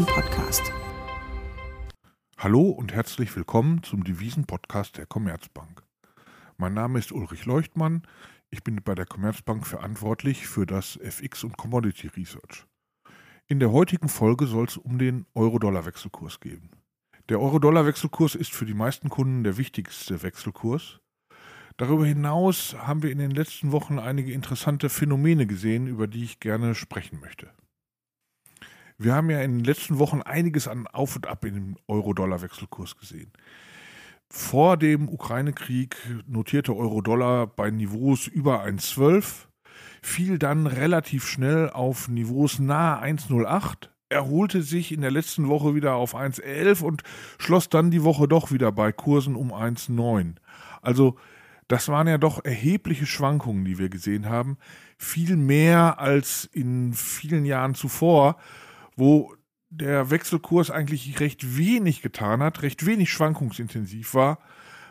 Devisen-Podcast. Hallo und herzlich willkommen zum Devisen-Podcast der Commerzbank. Mein Name ist Ulrich Leuchtmann. Ich bin bei der Commerzbank verantwortlich für das FX und Commodity Research. In der heutigen Folge soll es um den Euro-Dollar-Wechselkurs gehen. Der Euro-Dollar-Wechselkurs ist für die meisten Kunden der wichtigste Wechselkurs. Darüber hinaus haben wir in den letzten Wochen einige interessante Phänomene gesehen, über die ich gerne sprechen möchte. Wir haben ja in den letzten Wochen einiges an Auf und Ab in dem Euro-Dollar-Wechselkurs gesehen. Vor dem Ukraine-Krieg notierte Euro-Dollar bei Niveaus über 1,12, fiel dann relativ schnell auf Niveaus nahe 1,08 erholte sich in der letzten Woche wieder auf 1,11 und schloss dann die Woche doch wieder bei Kursen um 1,9. Also das waren ja doch erhebliche Schwankungen, die wir gesehen haben. Viel mehr als in vielen Jahren zuvor, wo der Wechselkurs eigentlich recht wenig getan hat, recht wenig schwankungsintensiv war,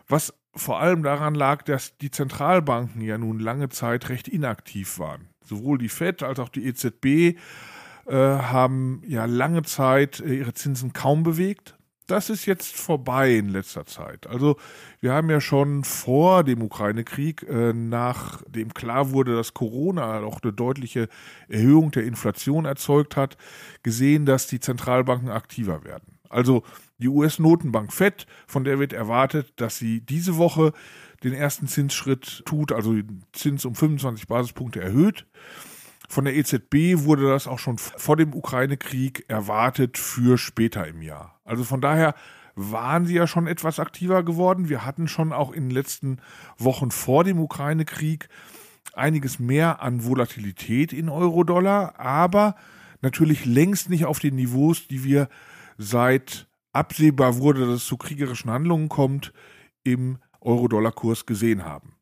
was vor allem daran lag, dass die Zentralbanken ja nun lange Zeit recht inaktiv waren. Sowohl die Fed als auch die EZB äh, haben ja lange Zeit äh, ihre Zinsen kaum bewegt. Das ist jetzt vorbei in letzter Zeit. Also wir haben ja schon vor dem Ukraine-Krieg, äh, nachdem klar wurde, dass Corona auch eine deutliche Erhöhung der Inflation erzeugt hat, gesehen, dass die Zentralbanken aktiver werden. Also die US-Notenbank Fed, von der wird erwartet, dass sie diese Woche den ersten Zinsschritt tut, also den Zins um 25 Basispunkte erhöht. Von der EZB wurde das auch schon vor dem Ukraine-Krieg erwartet für später im Jahr. Also von daher waren sie ja schon etwas aktiver geworden. Wir hatten schon auch in den letzten Wochen vor dem Ukraine-Krieg einiges mehr an Volatilität in Euro-Dollar, aber natürlich längst nicht auf den Niveaus, die wir seit absehbar wurde, dass es zu kriegerischen Handlungen kommt, im Euro-Dollar-Kurs gesehen haben.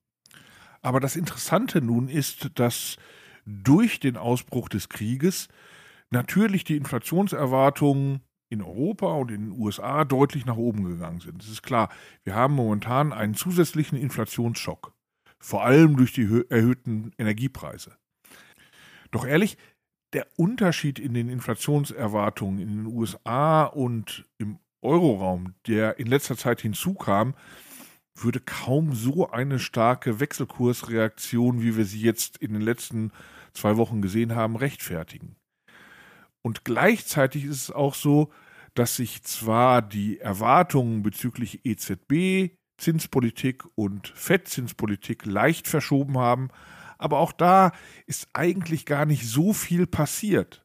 Aber das Interessante nun ist, dass durch den Ausbruch des Krieges natürlich die Inflationserwartungen in Europa und in den USA deutlich nach oben gegangen sind. Es ist klar, wir haben momentan einen zusätzlichen Inflationsschock, vor allem durch die erhöhten Energiepreise. Doch ehrlich, der Unterschied in den Inflationserwartungen in den USA und im Euroraum, der in letzter Zeit hinzukam, würde kaum so eine starke Wechselkursreaktion, wie wir sie jetzt in den letzten zwei Wochen gesehen haben, rechtfertigen. Und gleichzeitig ist es auch so, dass sich zwar die Erwartungen bezüglich EZB, Zinspolitik und FED-Zinspolitik leicht verschoben haben, aber auch da ist eigentlich gar nicht so viel passiert.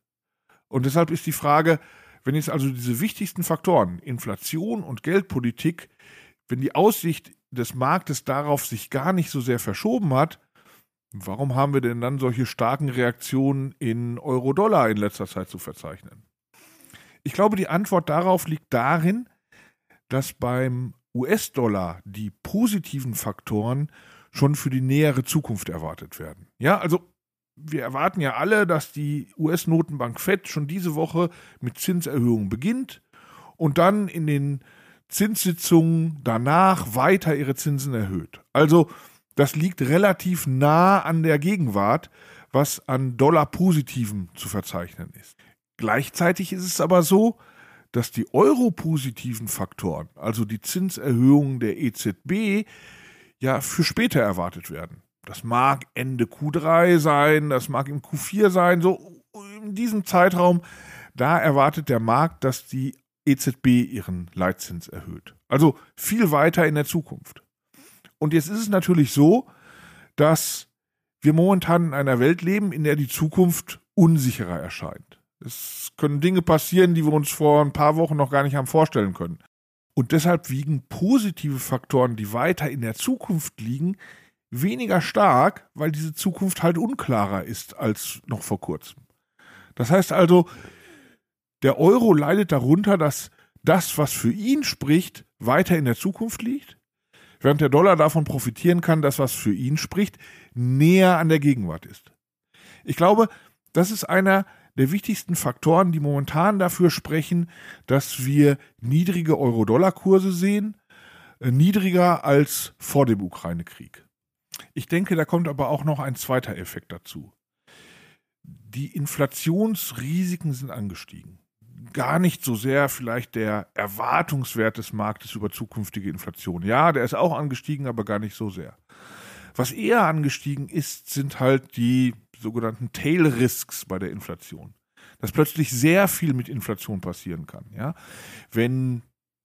Und deshalb ist die Frage, wenn jetzt also diese wichtigsten Faktoren, Inflation und Geldpolitik, wenn die Aussicht des Marktes darauf sich gar nicht so sehr verschoben hat, Warum haben wir denn dann solche starken Reaktionen in Euro-Dollar in letzter Zeit zu verzeichnen? Ich glaube, die Antwort darauf liegt darin, dass beim US-Dollar die positiven Faktoren schon für die nähere Zukunft erwartet werden. Ja, also wir erwarten ja alle, dass die US-Notenbank Fed schon diese Woche mit Zinserhöhungen beginnt und dann in den Zinssitzungen danach weiter ihre Zinsen erhöht. Also das liegt relativ nah an der Gegenwart, was an Dollar-Positiven zu verzeichnen ist. Gleichzeitig ist es aber so, dass die Euro-positiven Faktoren, also die Zinserhöhungen der EZB, ja für später erwartet werden. Das mag Ende Q3 sein, das mag im Q4 sein, so in diesem Zeitraum, da erwartet der Markt, dass die EZB ihren Leitzins erhöht. Also viel weiter in der Zukunft. Und jetzt ist es natürlich so, dass wir momentan in einer Welt leben, in der die Zukunft unsicherer erscheint. Es können Dinge passieren, die wir uns vor ein paar Wochen noch gar nicht haben vorstellen können. Und deshalb wiegen positive Faktoren, die weiter in der Zukunft liegen, weniger stark, weil diese Zukunft halt unklarer ist als noch vor kurzem. Das heißt also, der Euro leidet darunter, dass das, was für ihn spricht, weiter in der Zukunft liegt während der Dollar davon profitieren kann, dass was für ihn spricht, näher an der Gegenwart ist. Ich glaube, das ist einer der wichtigsten Faktoren, die momentan dafür sprechen, dass wir niedrige Euro-Dollar-Kurse sehen, äh, niedriger als vor dem Ukraine-Krieg. Ich denke, da kommt aber auch noch ein zweiter Effekt dazu. Die Inflationsrisiken sind angestiegen. Gar nicht so sehr vielleicht der Erwartungswert des Marktes über zukünftige Inflation. Ja, der ist auch angestiegen, aber gar nicht so sehr. Was eher angestiegen ist, sind halt die sogenannten Tail Risks bei der Inflation. Dass plötzlich sehr viel mit Inflation passieren kann. Ja? Wenn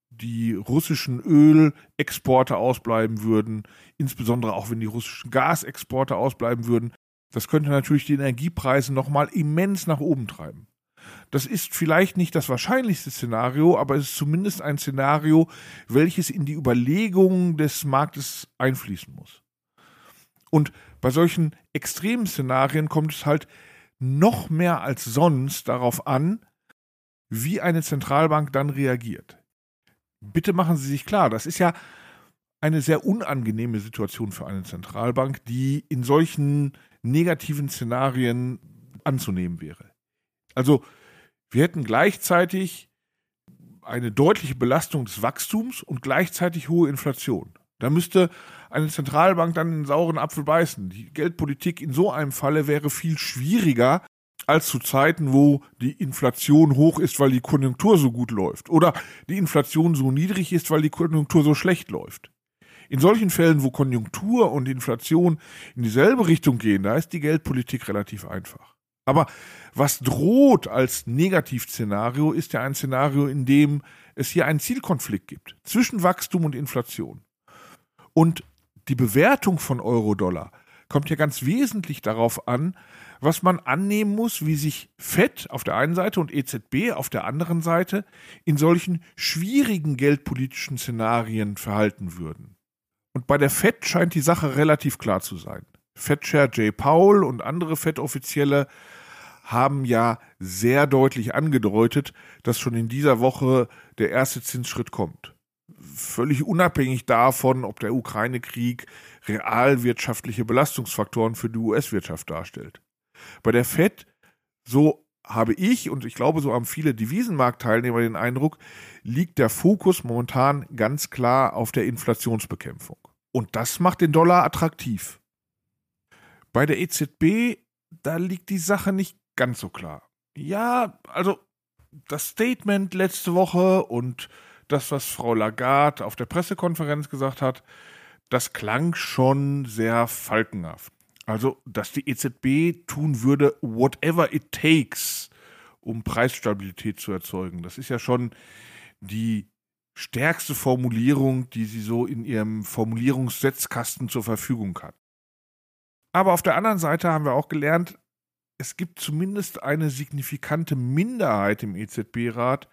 die russischen Ölexporte ausbleiben würden, insbesondere auch wenn die russischen Gasexporte ausbleiben würden, das könnte natürlich die Energiepreise nochmal immens nach oben treiben. Das ist vielleicht nicht das wahrscheinlichste Szenario, aber es ist zumindest ein Szenario, welches in die Überlegungen des Marktes einfließen muss. Und bei solchen extremen Szenarien kommt es halt noch mehr als sonst darauf an, wie eine Zentralbank dann reagiert. Bitte machen Sie sich klar, das ist ja eine sehr unangenehme Situation für eine Zentralbank, die in solchen negativen Szenarien anzunehmen wäre. Also wir hätten gleichzeitig eine deutliche Belastung des Wachstums und gleichzeitig hohe Inflation. Da müsste eine Zentralbank dann einen sauren Apfel beißen. Die Geldpolitik in so einem Falle wäre viel schwieriger als zu Zeiten, wo die Inflation hoch ist, weil die Konjunktur so gut läuft. Oder die Inflation so niedrig ist, weil die Konjunktur so schlecht läuft. In solchen Fällen, wo Konjunktur und Inflation in dieselbe Richtung gehen, da ist die Geldpolitik relativ einfach. Aber was droht als Negativszenario, ist ja ein Szenario, in dem es hier einen Zielkonflikt gibt zwischen Wachstum und Inflation. Und die Bewertung von Euro-Dollar kommt ja ganz wesentlich darauf an, was man annehmen muss, wie sich FED auf der einen Seite und EZB auf der anderen Seite in solchen schwierigen geldpolitischen Szenarien verhalten würden. Und bei der FED scheint die Sache relativ klar zu sein. Fed-Chair Jay Powell und andere FED-Offizielle haben ja sehr deutlich angedeutet, dass schon in dieser Woche der erste Zinsschritt kommt. Völlig unabhängig davon, ob der Ukraine-Krieg realwirtschaftliche Belastungsfaktoren für die US-Wirtschaft darstellt. Bei der Fed, so habe ich und ich glaube, so haben viele Devisenmarktteilnehmer den Eindruck, liegt der Fokus momentan ganz klar auf der Inflationsbekämpfung. Und das macht den Dollar attraktiv. Bei der EZB, da liegt die Sache nicht ganz so klar. Ja, also das Statement letzte Woche und das, was Frau Lagarde auf der Pressekonferenz gesagt hat, das klang schon sehr falkenhaft. Also, dass die EZB tun würde, whatever it takes, um Preisstabilität zu erzeugen. Das ist ja schon die stärkste Formulierung, die sie so in ihrem Formulierungssetzkasten zur Verfügung hat. Aber auf der anderen Seite haben wir auch gelernt, es gibt zumindest eine signifikante Minderheit im EZB-Rat,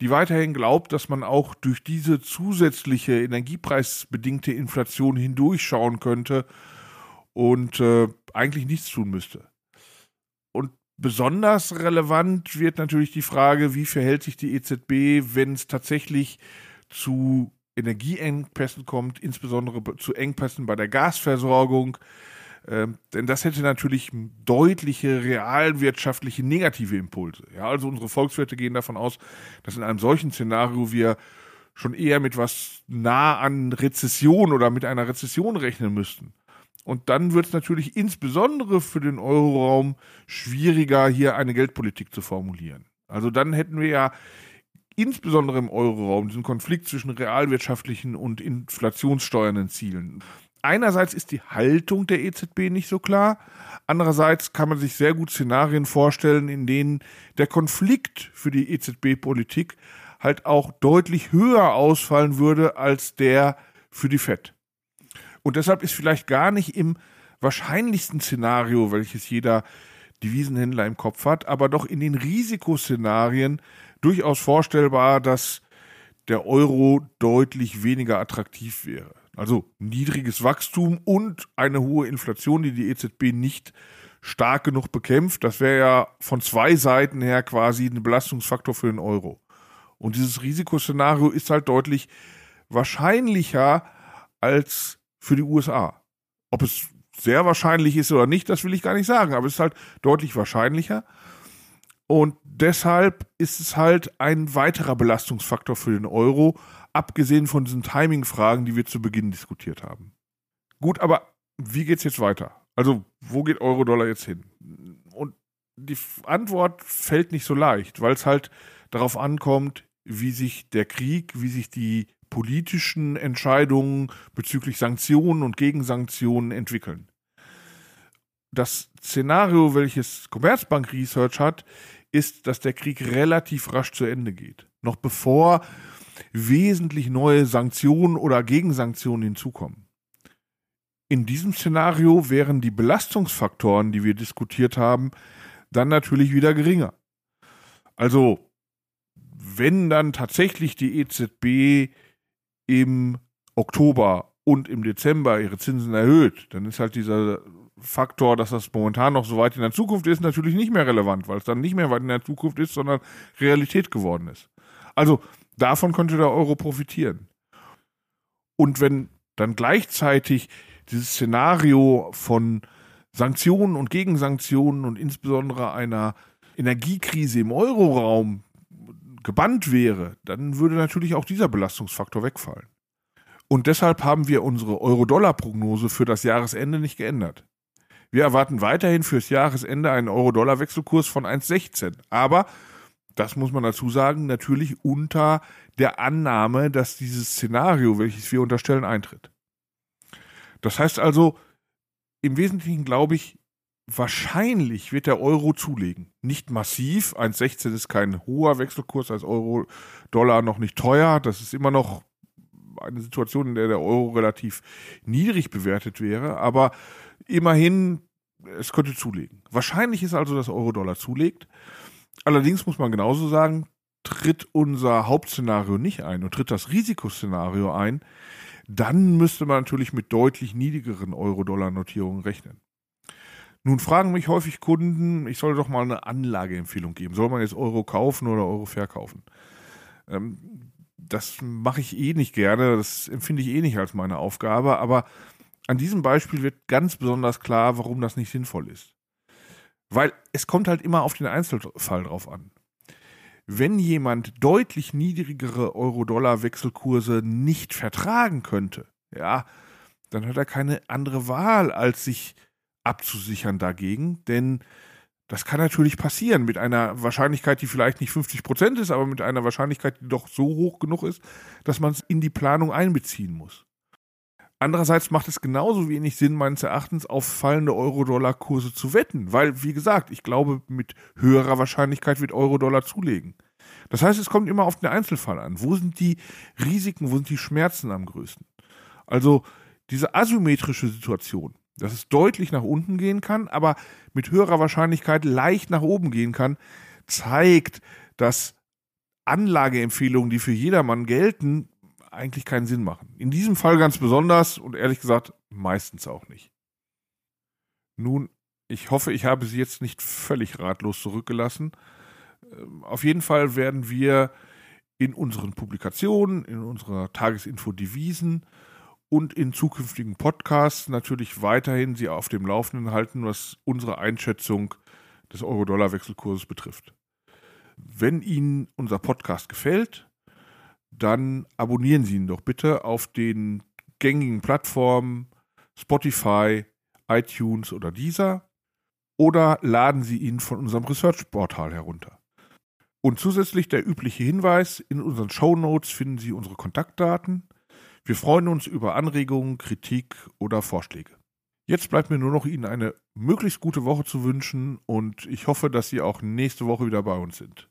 die weiterhin glaubt, dass man auch durch diese zusätzliche energiepreisbedingte Inflation hindurchschauen könnte und äh, eigentlich nichts tun müsste. Und besonders relevant wird natürlich die Frage, wie verhält sich die EZB, wenn es tatsächlich zu Energieengpässen kommt, insbesondere zu Engpässen bei der Gasversorgung, ähm, denn das hätte natürlich deutliche realwirtschaftliche negative Impulse. Ja, also unsere Volkswirte gehen davon aus, dass in einem solchen Szenario wir schon eher mit was nah an Rezession oder mit einer Rezession rechnen müssten. Und dann wird es natürlich insbesondere für den Euroraum schwieriger, hier eine Geldpolitik zu formulieren. Also dann hätten wir ja insbesondere im Euroraum diesen Konflikt zwischen realwirtschaftlichen und inflationssteuernden Zielen einerseits ist die Haltung der EZB nicht so klar, andererseits kann man sich sehr gut Szenarien vorstellen, in denen der Konflikt für die EZB-Politik halt auch deutlich höher ausfallen würde als der für die Fed. Und deshalb ist vielleicht gar nicht im wahrscheinlichsten Szenario, welches jeder Devisenhändler im Kopf hat, aber doch in den Risikoszenarien durchaus vorstellbar, dass der Euro deutlich weniger attraktiv wäre. Also niedriges Wachstum und eine hohe Inflation, die die EZB nicht stark genug bekämpft. Das wäre ja von zwei Seiten her quasi ein Belastungsfaktor für den Euro. Und dieses Risikoszenario ist halt deutlich wahrscheinlicher als für die USA. Ob es sehr wahrscheinlich ist oder nicht, das will ich gar nicht sagen, aber es ist halt deutlich wahrscheinlicher. Und deshalb ist es halt ein weiterer Belastungsfaktor für den Euro, abgesehen von diesen Timing-Fragen, die wir zu Beginn diskutiert haben. Gut, aber wie geht's jetzt weiter? Also, wo geht Euro-Dollar jetzt hin? Und die Antwort fällt nicht so leicht, weil es halt darauf ankommt, wie sich der Krieg, wie sich die politischen Entscheidungen bezüglich Sanktionen und Gegensanktionen entwickeln. Das Szenario, welches Commerzbank Research hat, ist, dass der Krieg relativ rasch zu Ende geht. Noch bevor wesentlich neue Sanktionen oder Gegensanktionen hinzukommen. In diesem Szenario wären die Belastungsfaktoren, die wir diskutiert haben, dann natürlich wieder geringer. Also, wenn dann tatsächlich die EZB im Oktober und im Dezember ihre Zinsen erhöht, dann ist halt dieser Faktor, dass das momentan noch so weit in der Zukunft ist, natürlich nicht mehr relevant, weil es dann nicht mehr weit in der Zukunft ist, sondern Realität geworden ist. Also davon könnte der Euro profitieren. Und wenn dann gleichzeitig dieses Szenario von Sanktionen und Gegensanktionen und insbesondere einer Energiekrise im Euroraum gebannt wäre, dann würde natürlich auch dieser Belastungsfaktor wegfallen. Und deshalb haben wir unsere Euro-Dollar-Prognose für das Jahresende nicht geändert. Wir erwarten weiterhin fürs Jahresende einen Euro-Dollar-Wechselkurs von 1,16. Aber, das muss man dazu sagen, natürlich unter der Annahme, dass dieses Szenario, welches wir unterstellen, eintritt. Das heißt also, im Wesentlichen glaube ich, wahrscheinlich wird der Euro zulegen. Nicht massiv. 1,16 ist kein hoher Wechselkurs als Euro-Dollar noch nicht teuer. Das ist immer noch eine Situation, in der der Euro relativ niedrig bewertet wäre. Aber immerhin, es könnte zulegen. Wahrscheinlich ist also, dass Euro-Dollar zulegt. Allerdings muss man genauso sagen, tritt unser Hauptszenario nicht ein und tritt das Risikoszenario ein, dann müsste man natürlich mit deutlich niedrigeren Euro-Dollar-Notierungen rechnen. Nun fragen mich häufig Kunden, ich soll doch mal eine Anlageempfehlung geben. Soll man jetzt Euro kaufen oder Euro verkaufen? Ähm, das mache ich eh nicht gerne, das empfinde ich eh nicht als meine Aufgabe, aber an diesem Beispiel wird ganz besonders klar, warum das nicht sinnvoll ist. Weil es kommt halt immer auf den Einzelfall drauf an. Wenn jemand deutlich niedrigere Euro-Dollar-Wechselkurse nicht vertragen könnte, ja, dann hat er keine andere Wahl, als sich abzusichern dagegen, denn das kann natürlich passieren mit einer Wahrscheinlichkeit, die vielleicht nicht 50 Prozent ist, aber mit einer Wahrscheinlichkeit, die doch so hoch genug ist, dass man es in die Planung einbeziehen muss. Andererseits macht es genauso wenig Sinn, meines Erachtens, auf fallende Euro-Dollar-Kurse zu wetten, weil, wie gesagt, ich glaube, mit höherer Wahrscheinlichkeit wird Euro-Dollar zulegen. Das heißt, es kommt immer auf den Einzelfall an. Wo sind die Risiken, wo sind die Schmerzen am größten? Also diese asymmetrische Situation, dass es deutlich nach unten gehen kann, aber mit höherer Wahrscheinlichkeit leicht nach oben gehen kann, zeigt, dass Anlageempfehlungen, die für jedermann gelten, eigentlich keinen Sinn machen. In diesem Fall ganz besonders und ehrlich gesagt meistens auch nicht. Nun, ich hoffe, ich habe Sie jetzt nicht völlig ratlos zurückgelassen. Ähm, auf jeden Fall werden wir in unseren Publikationen, in unserer Tagesinfo Devisen und in zukünftigen Podcasts natürlich weiterhin Sie auf dem Laufenden halten, was unsere Einschätzung des Euro-Dollar-Wechselkurses betrifft. Wenn Ihnen unser Podcast gefällt, dann abonnieren Sie ihn doch bitte auf den gängigen Plattformen Spotify, iTunes oder dieser oder laden Sie ihn von unserem Research-Portal herunter. Und zusätzlich der übliche Hinweis, in unseren Show Notes finden Sie unsere Kontaktdaten wir freuen uns über Anregungen, Kritik oder Vorschläge. Jetzt bleibt mir nur noch Ihnen eine möglichst gute Woche zu wünschen und ich hoffe, dass Sie auch nächste Woche wieder bei uns sind.